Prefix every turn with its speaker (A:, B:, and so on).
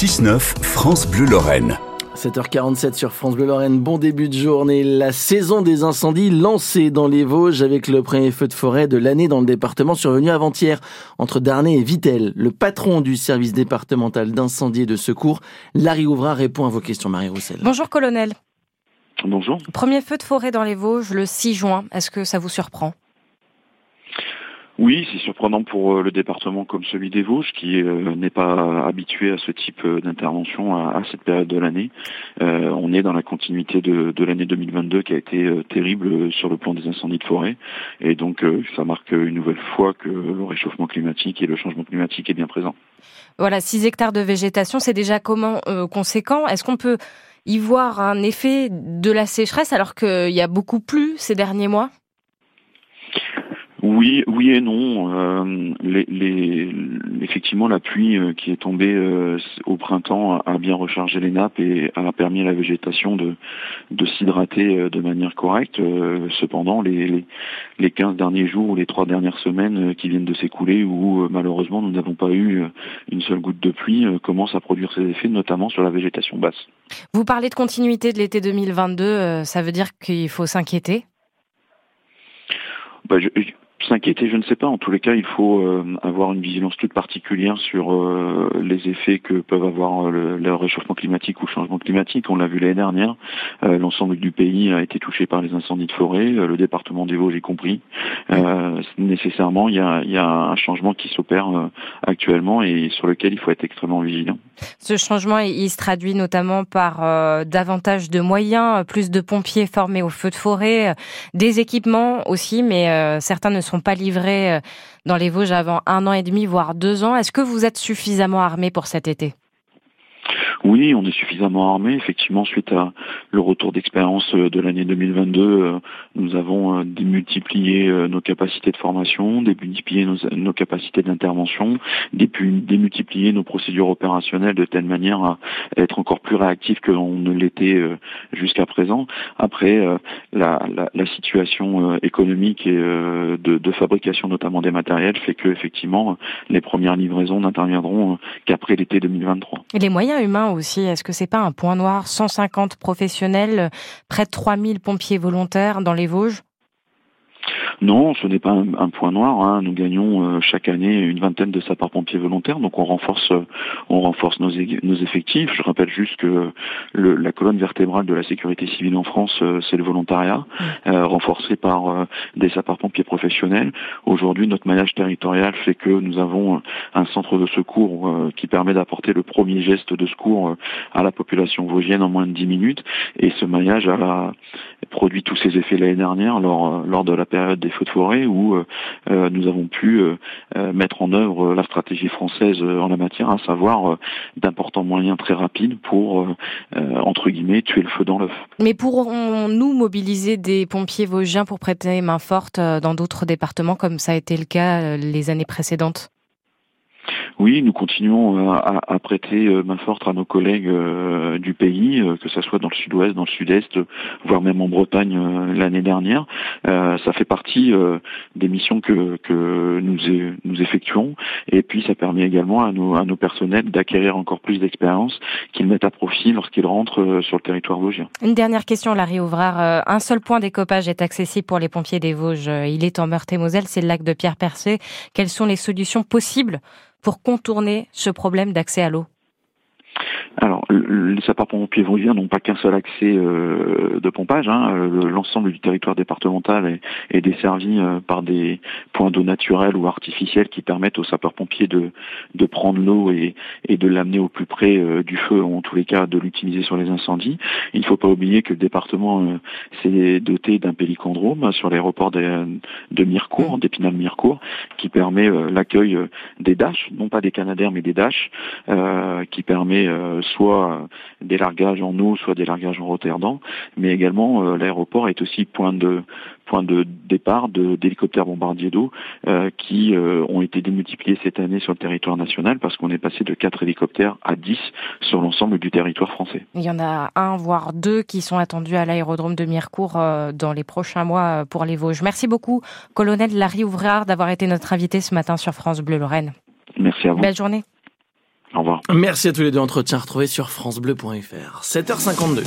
A: 6-9, France Bleu Lorraine.
B: 7h47 sur France Bleu Lorraine, bon début de journée. La saison des incendies lancée dans les Vosges avec le premier feu de forêt de l'année dans le département survenu avant-hier entre Darnay et Vitel. Le patron du service départemental d'incendie et de secours, Larry Ouvra, répond à vos questions, Marie Roussel.
C: Bonjour colonel.
D: Bonjour.
C: Premier feu de forêt dans les Vosges le 6 juin. Est-ce que ça vous surprend?
D: Oui, c'est surprenant pour euh, le département comme celui des Vosges, qui euh, n'est pas habitué à ce type euh, d'intervention à, cette période de l'année. on est dans la continuité de, l'année 2022 qui a été terrible sur le plan des incendies de forêt. Et donc, ça marque une nouvelle fois que le réchauffement climatique et le changement climatique est bien présent.
C: Voilà, 6 hectares de végétation, c'est déjà comment conséquent? Est-ce qu'on peut y voir un effet de la sécheresse alors qu'il y a beaucoup plu ces derniers mois?
D: Oui, oui et non. Euh, les, effectivement, la pluie euh, qui est tombée euh, au printemps a, bien rechargé les nappes et a permis à la végétation de, de s'hydrater de manière correcte. cependant, les, les, 15 derniers jours ou les trois dernières semaines qui viennent de s'écouler, où malheureusement nous n'avons pas eu une seule goutte de pluie, commencent à produire ses effets, notamment sur la végétation basse.
C: Vous parlez de continuité de l'été 2022, ça veut dire qu'il faut s'inquiéter?
D: Bah, s'inquiéter, je ne sais pas. En tous les cas, il faut euh, avoir une vigilance toute particulière sur euh, les effets que peuvent avoir euh, le, réchauffement climatique ou le changement climatique. On l'a vu l'année dernière. L'ensemble du pays a été touché par les incendies de forêt, le département des Vosges y compris. nécessairement, il y a, y a un changement qui s'opère actuellement et sur lequel il faut être extrêmement vigilant.
C: Ce changement, il se traduit notamment par davantage de moyens, plus de pompiers formés au feu de forêt, des équipements aussi, mais certains ne sont sont pas livrés euh, dans les Vosges avant un an et demi, voire deux ans. Est-ce que vous êtes suffisamment armé pour cet été?
D: Oui, on est suffisamment armé. Effectivement, suite à le retour d'expérience euh, de l'année 2022, euh, nous avons euh, démultiplié nos capacités de formation, démultiplié nos, capacités d'intervention, démultiplié nos procédures opérationnelles de telle manière à être encore plus réactifs que l'on ne l'était jusqu'à présent. Après, la, situation économique et de, fabrication notamment des matériels fait que effectivement les premières livraisons n'interviendront qu'après l'été 2023.
C: Et les moyens humains aussi. Est-ce que c'est pas un point noir? 150 professionnels, près de 3000 pompiers volontaires dans les Vosges?
D: Non, ce n'est pas un, point noir. Hein. Nous gagnons euh, chaque année une vingtaine de sapeurs-pompiers volontaires, donc on renforce, euh, on renforce nos, effectifs. Je rappelle juste que la colonne vertébrale de la sécurité civile en France, euh, c'est le volontariat, renforcé par des sapeurs-pompiers professionnels. Aujourd'hui, notre maillage territorial fait que nous avons un centre de secours qui permet d'apporter le premier geste de secours à la population vosgienne en moins de 10 minutes. Et ce maillage a produit tous ses effets l'année dernière lors, lors de la période des feux de forêt où euh, euh, nous avons pu euh, mettre en œuvre la stratégie française en la matière, à savoir d'importants moyens très rapides pour, entre guillemets, tuer le feu dans l'œuf.
C: Mais pourrons-nous mobiliser des pompiers vosgiens pour prêter main forte dans d'autres départements comme ça a été le cas les années précédentes?
D: Oui, nous continuons à, à, prêter euh, main forte à nos collègues euh, du pays, euh, que ce soit dans le sud-ouest, dans le sud-est, voire même en Bretagne l'année dernière. ça fait partie des missions que, que nous, nous effectuons et puis ça permet également à nos, à nos personnels d'acquérir encore plus d'expérience qu'ils mettent à profit lorsqu'ils rentrent sur le territoire vosgien.
C: Une dernière question, Larry Ouvrard. Un seul point d'écopage est accessible pour les pompiers des Vosges. Il est en Meurthe-et-Moselle, c'est le lac de Pierre-Percé. Quelles sont les solutions possibles pour contourner ce problème d'accès à l'eau
D: alors, les sapeurs-pompiers vosgiens n'ont pas qu'un seul accès euh, de pompage. Hein. L'ensemble du territoire départemental est, desservi euh, par des points d'eau naturels ou artificiels qui permettent aux sapeurs-pompiers de, de prendre l'eau et, et de l'amener au plus près euh, du feu, en tous les cas de l'utiliser sur les incendies. Il ne faut pas oublier que le département s'est doté d'un pélicandrome sur l'aéroport de, de Mirecourt, d'Épinal-Mirecourt, qui permet l'accueil des Dash, non pas des Canadaires mais des Dash, qui permet soit des largages en eau, soit des largages en Rotterdam, mais également euh, l'aéroport est aussi point de point de départ d'hélicoptères bombardiers d'eau euh, qui euh, ont été démultipliés cette année sur le territoire national parce qu'on est passé de 4 hélicoptères à 10 sur l'ensemble du territoire français.
C: Il y en a un, voire deux qui sont attendus à l'aérodrome de Mirecourt dans les prochains mois pour les Vosges. Merci beaucoup, colonel Larry Ouvrard, d'avoir été notre invité ce matin sur France Bleu Lorraine.
D: Merci à vous.
C: Belle journée.
D: Au revoir.
B: Merci à tous les deux. Entretien retrouvé sur francebleu.fr. 7h52.